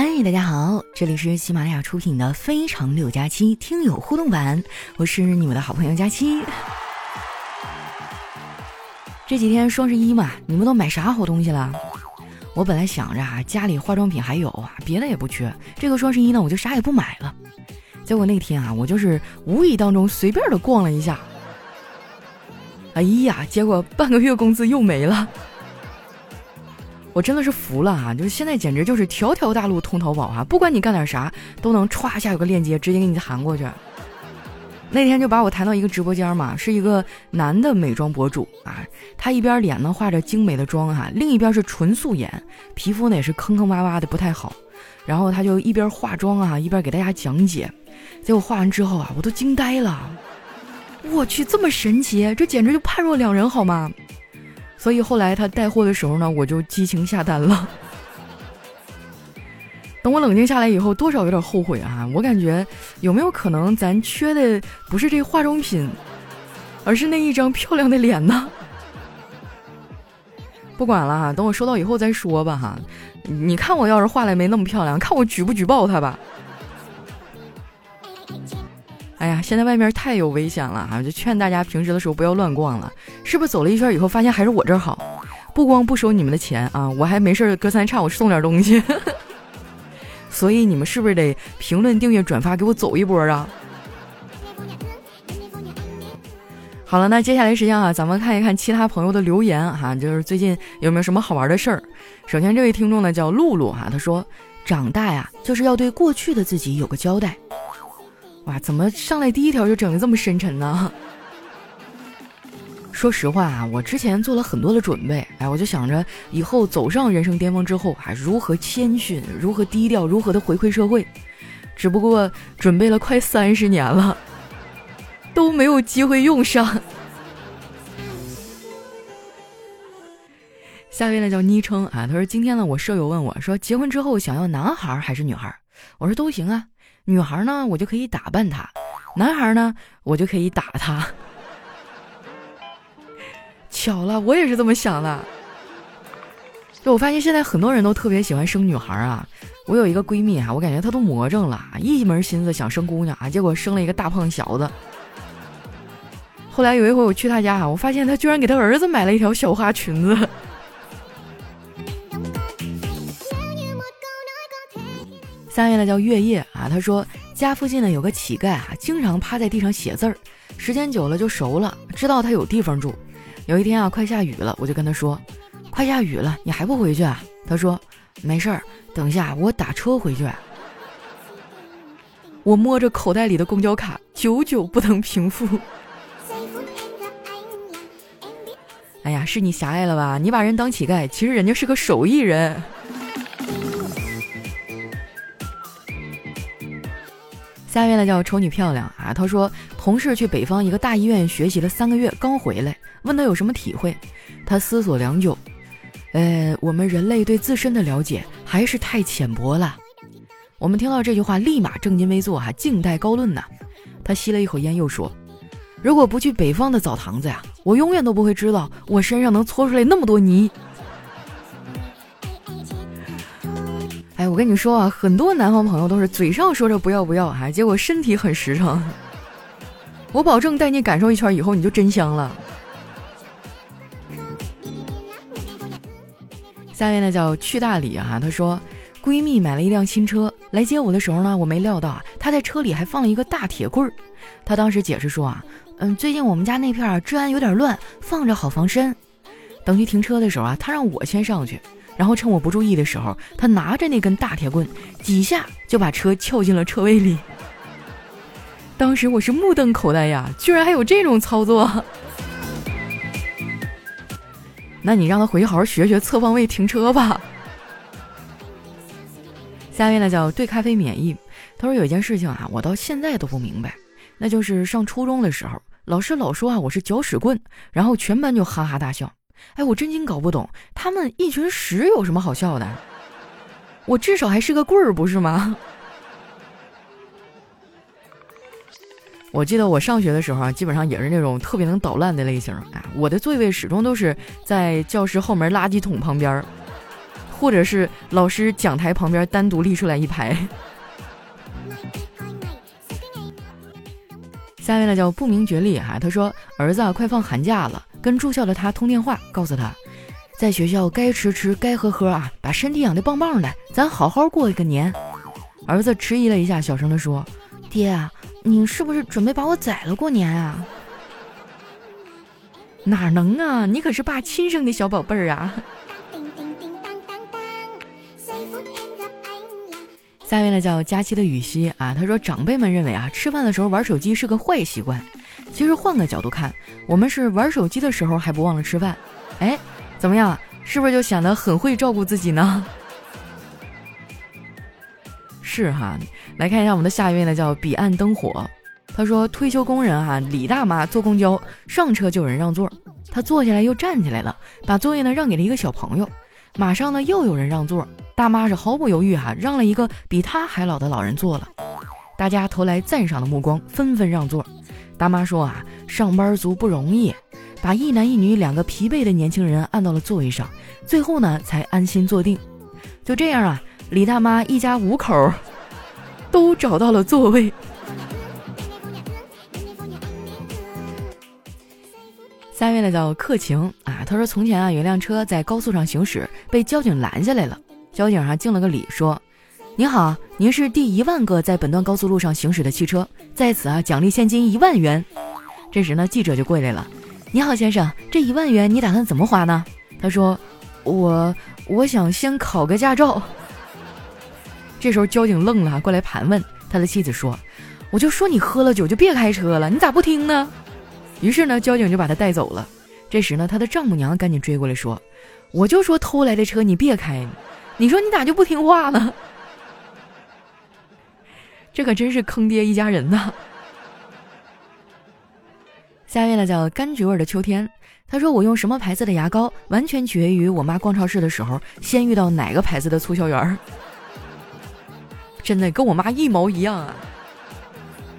嗨，大家好，这里是喜马拉雅出品的《非常六加七》听友互动版，我是你们的好朋友佳期。这几天双十一嘛，你们都买啥好东西了？我本来想着啊，家里化妆品还有啊，别的也不缺，这个双十一呢，我就啥也不买了。结果那天啊，我就是无意当中随便的逛了一下，哎呀，结果半个月工资又没了。我真的是服了啊！就是现在简直就是条条大路通淘宝哈，不管你干点啥，都能歘一下有个链接直接给你弹过去。那天就把我弹到一个直播间嘛，是一个男的美妆博主啊，他一边脸呢画着精美的妆哈，另一边是纯素颜，皮肤呢也是坑坑洼洼的不太好。然后他就一边化妆啊，一边给大家讲解。结果化完之后啊，我都惊呆了，我去这么神奇，这简直就判若两人好吗？所以后来他带货的时候呢，我就激情下单了。等我冷静下来以后，多少有点后悔啊！我感觉有没有可能咱缺的不是这化妆品，而是那一张漂亮的脸呢？不管了哈，等我收到以后再说吧哈。你看我要是画的没那么漂亮，看我举不举报他吧。现在外面太有危险了哈，就劝大家平时的时候不要乱逛了。是不是走了一圈以后发现还是我这儿好？不光不收你们的钱啊，我还没事隔三差五送点东西。所以你们是不是得评论、订阅、转发给我走一波啊？好了，那接下来时间啊，咱们看一看其他朋友的留言哈，就是最近有没有什么好玩的事儿？首先这位听众呢叫露露哈，他说：“长大呀，就是要对过去的自己有个交代。”哇，怎么上来第一条就整的这么深沉呢？说实话啊，我之前做了很多的准备，哎，我就想着以后走上人生巅峰之后，啊如何谦逊，如何低调，如何的回馈社会。只不过准备了快三十年了，都没有机会用上。下面呢叫昵称啊，他说今天呢，我舍友问我说，结婚之后想要男孩还是女孩？我说都行啊。女孩呢，我就可以打扮她；男孩呢，我就可以打他。巧了，我也是这么想的。就我发现现在很多人都特别喜欢生女孩啊。我有一个闺蜜啊，我感觉她都魔怔了，一门心思想生姑娘啊，结果生了一个大胖小子。后来有一回我去她家啊，我发现她居然给她儿子买了一条小花裙子。三月呢叫月夜啊，他说家附近呢有个乞丐啊，经常趴在地上写字儿，时间久了就熟了，知道他有地方住。有一天啊，快下雨了，我就跟他说：“快下雨了，你还不回去啊？”他说：“没事儿，等下我打车回去。”我摸着口袋里的公交卡，久久不能平复。哎呀，是你狭隘了吧？你把人当乞丐，其实人家是个手艺人。下面呢叫丑女漂亮啊，她说同事去北方一个大医院学习了三个月，刚回来，问他有什么体会，他思索良久，呃，我们人类对自身的了解还是太浅薄了。我们听到这句话，立马正襟危坐哈，静待高论呐。他吸了一口烟，又说，如果不去北方的澡堂子呀，我永远都不会知道我身上能搓出来那么多泥。跟你说啊，很多南方朋友都是嘴上说着不要不要，还结果身体很实诚。我保证带你感受一圈以后，你就真香了。下面呢叫去大理啊，她说闺蜜买了一辆新车来接我的时候呢，我没料到啊，她在车里还放了一个大铁棍儿。她当时解释说啊，嗯，最近我们家那片儿治安有点乱，放着好防身。等去停车的时候啊，她让我先上去。然后趁我不注意的时候，他拿着那根大铁棍，几下就把车撬进了车位里。当时我是目瞪口呆呀，居然还有这种操作！那你让他回去好好学学侧方位停车吧。下面呢叫对咖啡免疫，他说有一件事情啊，我到现在都不明白，那就是上初中的时候，老师老说啊我是搅屎棍，然后全班就哈哈大笑。哎，我真心搞不懂，他们一群屎有什么好笑的？我至少还是个棍儿，不是吗？我记得我上学的时候啊，基本上也是那种特别能捣乱的类型啊。我的座位始终都是在教室后门垃圾桶旁边，或者是老师讲台旁边单独立出来一排。下面呢叫不明觉厉哈，他说儿子啊快放寒假了，跟住校的他通电话，告诉他，在学校该吃吃该喝喝啊，把身体养得棒棒的，咱好好过一个年。儿子迟疑了一下，小声的说：“爹啊，你是不是准备把我宰了过年啊？”哪能啊，你可是爸亲生的小宝贝儿啊！下面呢叫佳期的雨熙啊，他说长辈们认为啊，吃饭的时候玩手机是个坏习惯。其实换个角度看，我们是玩手机的时候还不忘了吃饭。哎，怎么样？是不是就显得很会照顾自己呢？是哈，来看一下我们的下一位呢，叫彼岸灯火。他说退休工人哈李大妈坐公交上车就有人让座，他坐下来又站起来了，把座位呢让给了一个小朋友。马上呢又有人让座。大妈是毫不犹豫哈，让了一个比她还老的老人坐了。大家投来赞赏的目光，纷纷让座。大妈说啊，上班族不容易，把一男一女两个疲惫的年轻人按到了座位上，最后呢才安心坐定。就这样啊，李大妈一家五口都找到了座位。下面呢叫客情啊，他说从前啊有辆车在高速上行驶，被交警拦下来了。交警上敬了个礼，说：“您好，您是第一万个在本段高速路上行驶的汽车，在此啊，奖励现金一万元。”这时呢，记者就过来了：“你好，先生，这一万元你打算怎么花呢？”他说：“我我想先考个驾照。”这时候交警愣了，过来盘问他的妻子说：“我就说你喝了酒就别开车了，你咋不听呢？”于是呢，交警就把他带走了。这时呢，他的丈母娘赶紧追过来说：“我就说偷来的车你别开。”你说你咋就不听话呢？这可真是坑爹一家人呐！下面呢叫柑橘味的秋天，他说我用什么牌子的牙膏，完全取决于我妈逛超市的时候先遇到哪个牌子的促销员儿。真的跟我妈一毛一样啊！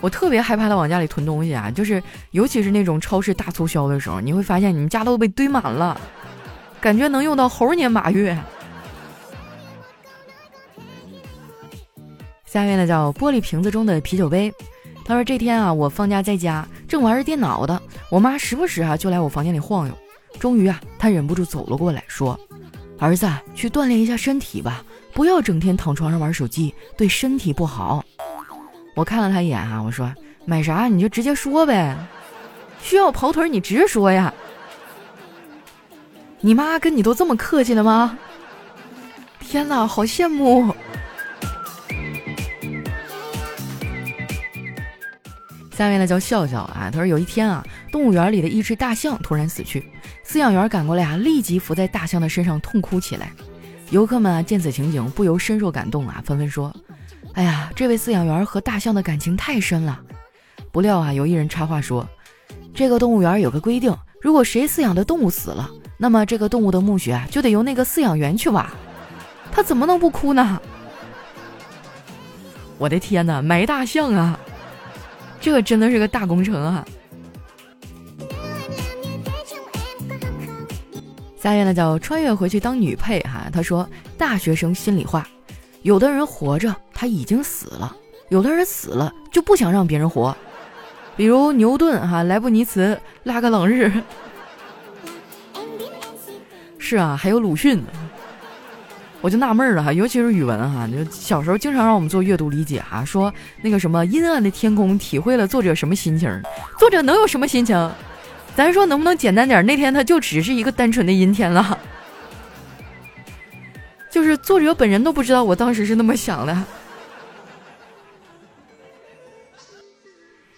我特别害怕他往家里囤东西啊，就是尤其是那种超市大促销的时候，你会发现你们家都被堆满了，感觉能用到猴年马月。下面呢叫玻璃瓶子中的啤酒杯。他说这天啊，我放假在家，正玩着电脑的，我妈时不时啊就来我房间里晃悠。终于啊，她忍不住走了过来，说：“儿子，去锻炼一下身体吧，不要整天躺床上玩手机，对身体不好。”我看了他一眼啊，我说：“买啥你就直接说呗，需要跑腿你直说呀。你妈跟你都这么客气了吗？天哪，好羡慕。”下面呢叫笑笑啊，他说有一天啊，动物园里的一只大象突然死去，饲养员赶过来啊，立即伏在大象的身上痛哭起来。游客们啊见此情景，不由深受感动啊，纷纷说：“哎呀，这位饲养员和大象的感情太深了。”不料啊，有一人插话说：“这个动物园有个规定，如果谁饲养的动物死了，那么这个动物的墓穴啊就得由那个饲养员去挖，他怎么能不哭呢？”我的天哪，埋大象啊！这个真的是个大工程啊！下一位呢叫穿越回去当女配哈，他说大学生心里话，有的人活着他已经死了，有的人死了就不想让别人活，比如牛顿哈、莱布尼茨、拉格朗日，是啊，还有鲁迅。我就纳闷了哈，尤其是语文哈，就小时候经常让我们做阅读理解哈，说那个什么阴暗的天空体会了作者什么心情，作者能有什么心情？咱说能不能简单点？那天他就只是一个单纯的阴天了，就是作者本人都不知道我当时是那么想的。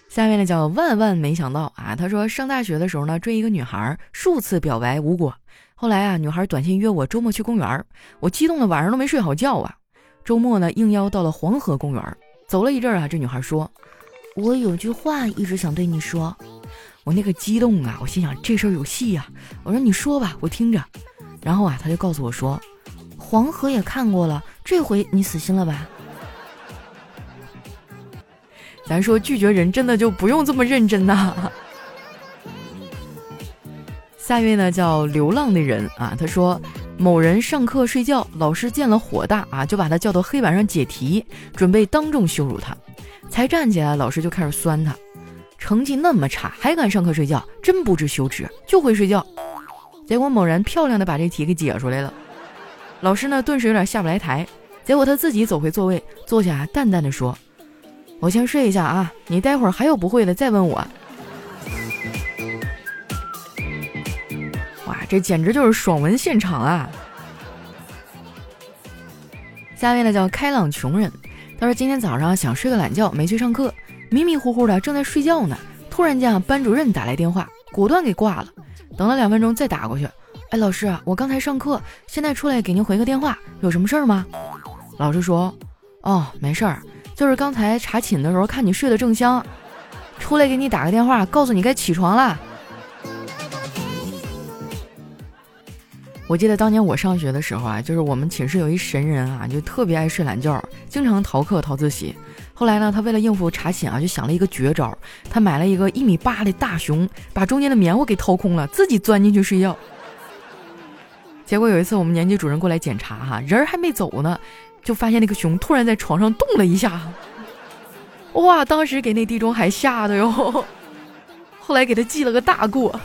下面呢叫万万没想到啊，他说上大学的时候呢追一个女孩，数次表白无果。后来啊，女孩短信约我周末去公园，我激动的晚上都没睡好觉啊。周末呢，应邀到了黄河公园，走了一阵啊，这女孩说：“我有句话一直想对你说。”我那个激动啊，我心想这事儿有戏呀。我说：“你说吧，我听着。”然后啊，她就告诉我说：“黄河也看过了，这回你死心了吧？”咱说拒绝人真的就不用这么认真呐。下一位呢叫流浪的人啊，他说某人上课睡觉，老师见了火大啊，就把他叫到黑板上解题，准备当众羞辱他。才站起来，老师就开始酸他，成绩那么差还敢上课睡觉，真不知羞耻，就会睡觉。结果某人漂亮的把这题给解出来了，老师呢顿时有点下不来台。结果他自己走回座位，坐下，淡淡的说：“我先睡一下啊，你待会儿还有不会的再问我。”这简直就是爽文现场啊！下面呢叫开朗穷人，他说今天早上想睡个懒觉，没去上课，迷迷糊糊的正在睡觉呢，突然间啊，班主任打来电话，果断给挂了。等了两分钟再打过去，哎，老师，我刚才上课，现在出来给您回个电话，有什么事儿吗？老师说：“哦，没事儿，就是刚才查寝的时候看你睡得正香，出来给你打个电话，告诉你该起床了。”我记得当年我上学的时候啊，就是我们寝室有一神人啊，就特别爱睡懒觉，经常逃课逃自习。后来呢，他为了应付查寝啊，就想了一个绝招，他买了一个一米八的大熊，把中间的棉花给掏空了，自己钻进去睡觉。结果有一次我们年级主任过来检查哈，人还没走呢。就发现那个熊突然在床上动了一下，哇！当时给那地中海吓的哟，后来给他记了个大过。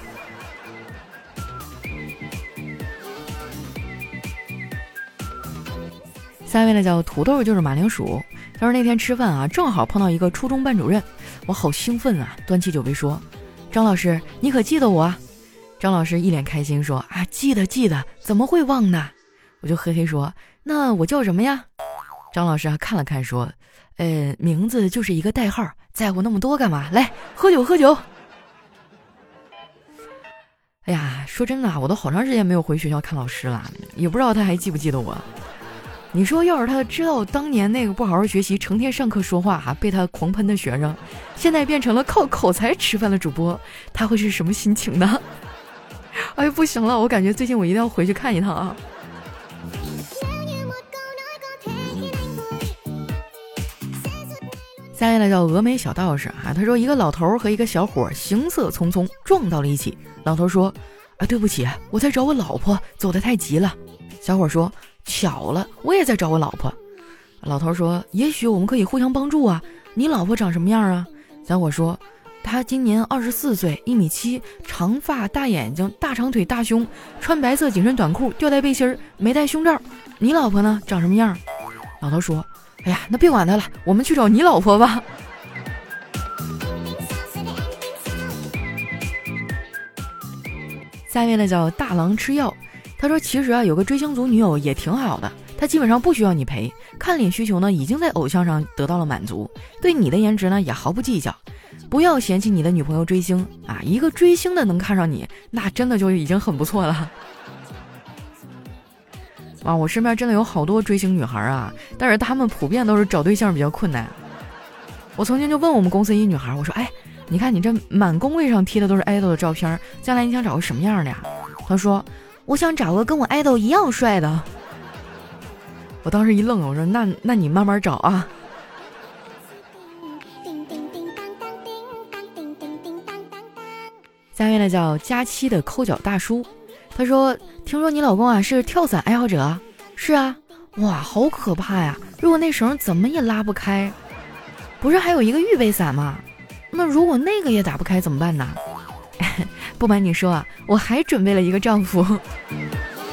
下位呢叫土豆，就是马铃薯。他说那天吃饭啊，正好碰到一个初中班主任，我好兴奋啊，端起酒杯说：“张老师，你可记得我？”张老师一脸开心说：“啊，记得记得，怎么会忘呢？”我就嘿嘿说：“那我叫什么呀？”张老师啊看了看说：“呃，名字就是一个代号，在乎那么多干嘛？来喝酒喝酒。”哎呀，说真的，我都好长时间没有回学校看老师了，也不知道他还记不记得我。你说要是他知道当年那个不好好学习、成天上课说话哈被他狂喷的学生，现在变成了靠口才吃饭的主播，他会是什么心情呢？哎呀，不行了，我感觉最近我一定要回去看一趟啊。下面呢叫峨眉小道士啊，他说一个老头和一个小伙行色匆匆撞到了一起。老头说：“啊，对不起，我在找我老婆，走得太急了。”小伙说：“巧了，我也在找我老婆。”老头说：“也许我们可以互相帮助啊。你老婆长什么样啊？”小伙说：“她今年二十四岁，一米七，长发，大眼睛，大长腿，大胸，穿白色紧身短裤，吊带背心儿，没戴胸罩。你老婆呢？长什么样？”老头说。哎呀，那别管他了，我们去找你老婆吧。下面呢叫大郎吃药，他说其实啊有个追星族女友也挺好的，她基本上不需要你陪，看脸需求呢已经在偶像上得到了满足，对你的颜值呢也毫不计较。不要嫌弃你的女朋友追星啊，一个追星的能看上你，那真的就已经很不错了。啊，我身边真的有好多追星女孩啊，但是她们普遍都是找对象比较困难。我曾经就问我们公司一女孩，我说：“哎，你看你这满工位上贴的都是爱豆的照片，将来你想找个什么样的呀？”她说：“我想找个跟我爱豆一样帅的。”我当时一愣，我说：“那那你慢慢找啊。”下面呢叫佳期的抠脚大叔。他说：“听说你老公啊是跳伞爱好者，是啊，哇，好可怕呀！如果那绳怎么也拉不开，不是还有一个预备伞吗？那如果那个也打不开怎么办呢？不瞒你说啊，我还准备了一个丈夫。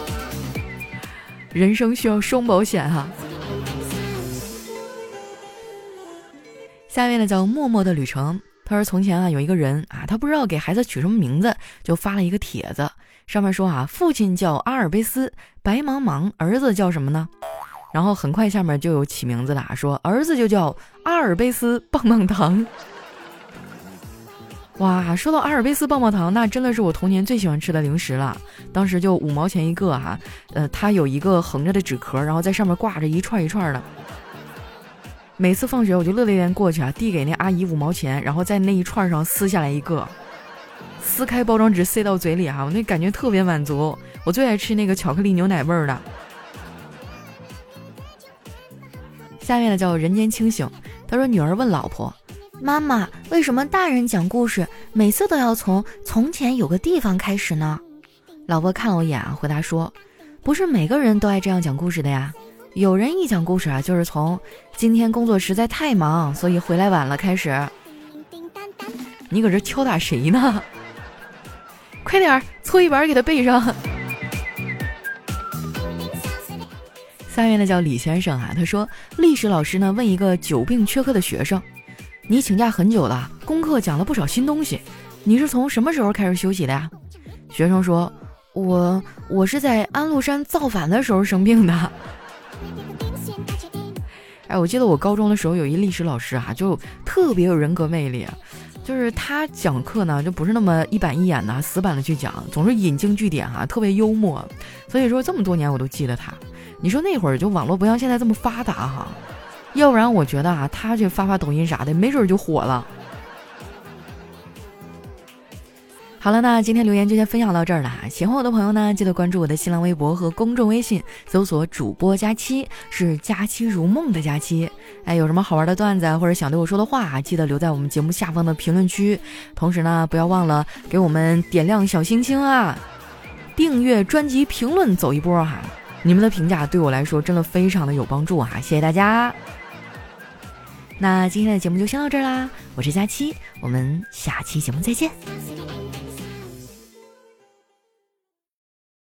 人生需要双保险哈。下面呢叫默默的旅程。他说从前啊有一个人啊，他不知道给孩子取什么名字，就发了一个帖子。”上面说啊，父亲叫阿尔卑斯，白茫茫；儿子叫什么呢？然后很快下面就有起名字的，说儿子就叫阿尔卑斯棒棒糖。哇，说到阿尔卑斯棒棒糖，那真的是我童年最喜欢吃的零食了。当时就五毛钱一个哈，呃，它有一个横着的纸壳，然后在上面挂着一串一串的。每次放学我就乐颠颠过去啊，递给那阿姨五毛钱，然后在那一串上撕下来一个。撕开包装纸塞到嘴里哈，我那感觉特别满足。我最爱吃那个巧克力牛奶味儿的。下面呢叫人间清醒，他说女儿问老婆：“妈妈，为什么大人讲故事每次都要从从前有个地方开始呢？”老婆看了我一眼啊，回答说：“不是每个人都爱这样讲故事的呀。有人一讲故事啊，就是从今天工作实在太忙，所以回来晚了开始。你搁这敲打谁呢？快点儿，搓衣板给他背上。三月的叫李先生啊，他说历史老师呢问一个久病缺课的学生：“你请假很久了，功课讲了不少新东西，你是从什么时候开始休息的呀？”学生说：“我我是在安禄山造反的时候生病的。”哎，我记得我高中的时候有一历史老师啊，就特别有人格魅力，就是他讲课呢就不是那么一板一眼的死板的去讲，总是引经据典哈，特别幽默，所以说这么多年我都记得他。你说那会儿就网络不像现在这么发达哈，要不然我觉得啊，他去发发抖音啥的，没准就火了。好了，那今天留言就先分享到这儿了。喜欢我的朋友呢，记得关注我的新浪微博和公众微信，搜索主播佳期，是佳期如梦的佳期。哎，有什么好玩的段子或者想对我说的话，记得留在我们节目下方的评论区。同时呢，不要忘了给我们点亮小心心啊，订阅专辑、评论走一波哈。你们的评价对我来说真的非常的有帮助啊！谢谢大家。那今天的节目就先到这儿啦，我是佳期，我们下期节目再见。